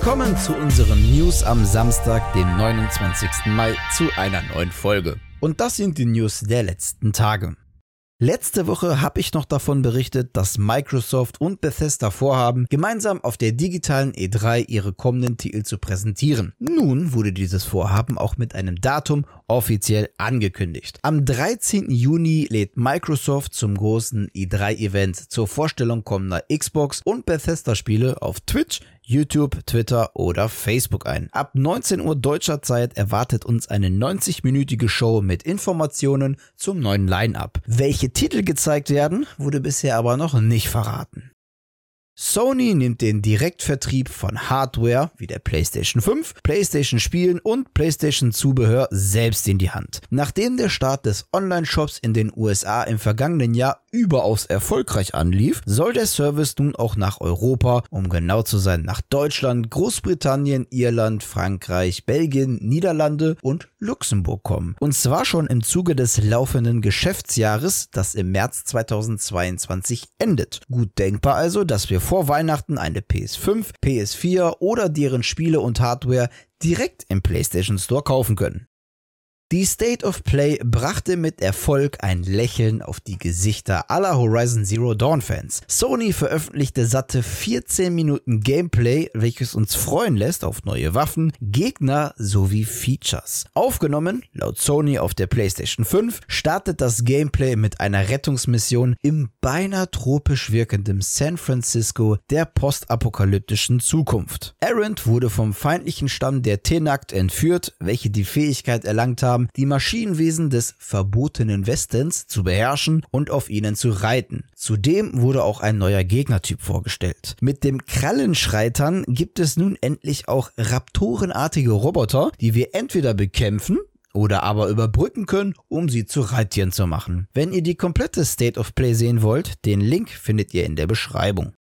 Willkommen zu unseren News am Samstag, dem 29. Mai, zu einer neuen Folge. Und das sind die News der letzten Tage. Letzte Woche habe ich noch davon berichtet, dass Microsoft und Bethesda vorhaben, gemeinsam auf der digitalen E3 ihre kommenden Titel zu präsentieren. Nun wurde dieses Vorhaben auch mit einem Datum offiziell angekündigt. Am 13. Juni lädt Microsoft zum großen E3-Event zur Vorstellung kommender Xbox und Bethesda-Spiele auf Twitch, YouTube, Twitter oder Facebook ein. Ab 19 Uhr deutscher Zeit erwartet uns eine 90-minütige Show mit Informationen zum neuen Line-up. Welche Titel gezeigt werden, wurde bisher aber noch nicht verraten. Sony nimmt den Direktvertrieb von Hardware wie der PlayStation 5, PlayStation Spielen und PlayStation Zubehör selbst in die Hand. Nachdem der Start des Online-Shops in den USA im vergangenen Jahr überaus erfolgreich anlief, soll der Service nun auch nach Europa, um genau zu sein, nach Deutschland, Großbritannien, Irland, Frankreich, Belgien, Niederlande und Luxemburg kommen. Und zwar schon im Zuge des laufenden Geschäftsjahres, das im März 2022 endet. Gut denkbar also, dass wir vor Weihnachten eine PS5, PS4 oder deren Spiele und Hardware direkt im PlayStation Store kaufen können. Die State of Play brachte mit Erfolg ein Lächeln auf die Gesichter aller Horizon Zero Dawn Fans. Sony veröffentlichte satte 14 Minuten Gameplay, welches uns freuen lässt auf neue Waffen, Gegner sowie Features. Aufgenommen, laut Sony auf der PlayStation 5, startet das Gameplay mit einer Rettungsmission im beinahe tropisch wirkenden San Francisco der postapokalyptischen Zukunft. Errant wurde vom feindlichen Stamm der Tenakt entführt, welche die Fähigkeit erlangt haben, haben, die Maschinenwesen des verbotenen Westens zu beherrschen und auf ihnen zu reiten. Zudem wurde auch ein neuer Gegnertyp vorgestellt. Mit dem Krallenschreitern gibt es nun endlich auch raptorenartige Roboter, die wir entweder bekämpfen oder aber überbrücken können, um sie zu Reittieren zu machen. Wenn ihr die komplette State of Play sehen wollt, den Link findet ihr in der Beschreibung.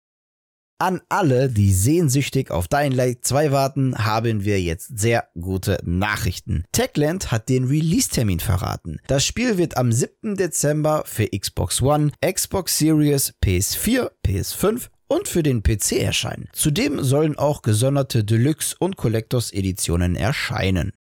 An alle, die sehnsüchtig auf Dying Light 2 warten, haben wir jetzt sehr gute Nachrichten. Techland hat den Release-Termin verraten. Das Spiel wird am 7. Dezember für Xbox One, Xbox Series, PS4, PS5 und für den PC erscheinen. Zudem sollen auch gesonderte Deluxe- und Collectors-Editionen erscheinen.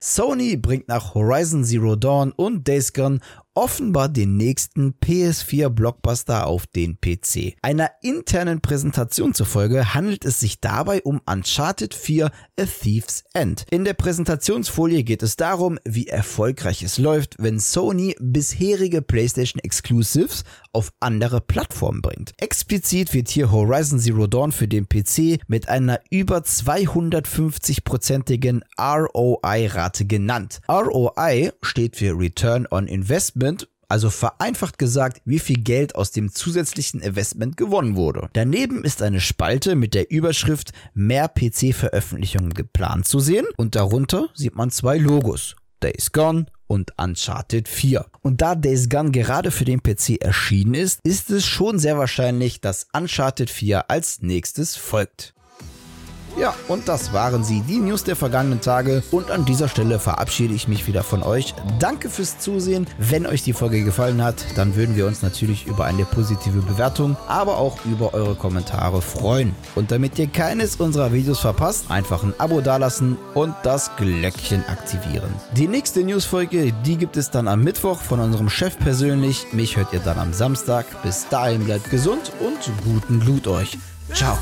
Sony bringt nach Horizon Zero Dawn und Days Gone offenbar den nächsten PS4-Blockbuster auf den PC. Einer internen Präsentation zufolge handelt es sich dabei um Uncharted 4 A Thief's End. In der Präsentationsfolie geht es darum, wie erfolgreich es läuft, wenn Sony bisherige PlayStation Exclusives auf andere Plattformen bringt. Explizit wird hier Horizon Zero Dawn für den PC mit einer über 250-prozentigen ROI-Rate genannt. ROI steht für Return on Investment Investment, also vereinfacht gesagt, wie viel Geld aus dem zusätzlichen Investment gewonnen wurde. Daneben ist eine Spalte mit der Überschrift mehr PC-Veröffentlichungen geplant zu sehen und darunter sieht man zwei Logos. Days Gone und Uncharted 4. Und da Days Gone gerade für den PC erschienen ist, ist es schon sehr wahrscheinlich, dass Uncharted 4 als nächstes folgt. Ja, und das waren sie, die News der vergangenen Tage. Und an dieser Stelle verabschiede ich mich wieder von euch. Danke fürs Zusehen. Wenn euch die Folge gefallen hat, dann würden wir uns natürlich über eine positive Bewertung, aber auch über eure Kommentare freuen. Und damit ihr keines unserer Videos verpasst, einfach ein Abo dalassen und das Glöckchen aktivieren. Die nächste Newsfolge, die gibt es dann am Mittwoch von unserem Chef persönlich. Mich hört ihr dann am Samstag. Bis dahin bleibt gesund und guten Blut euch. Ciao.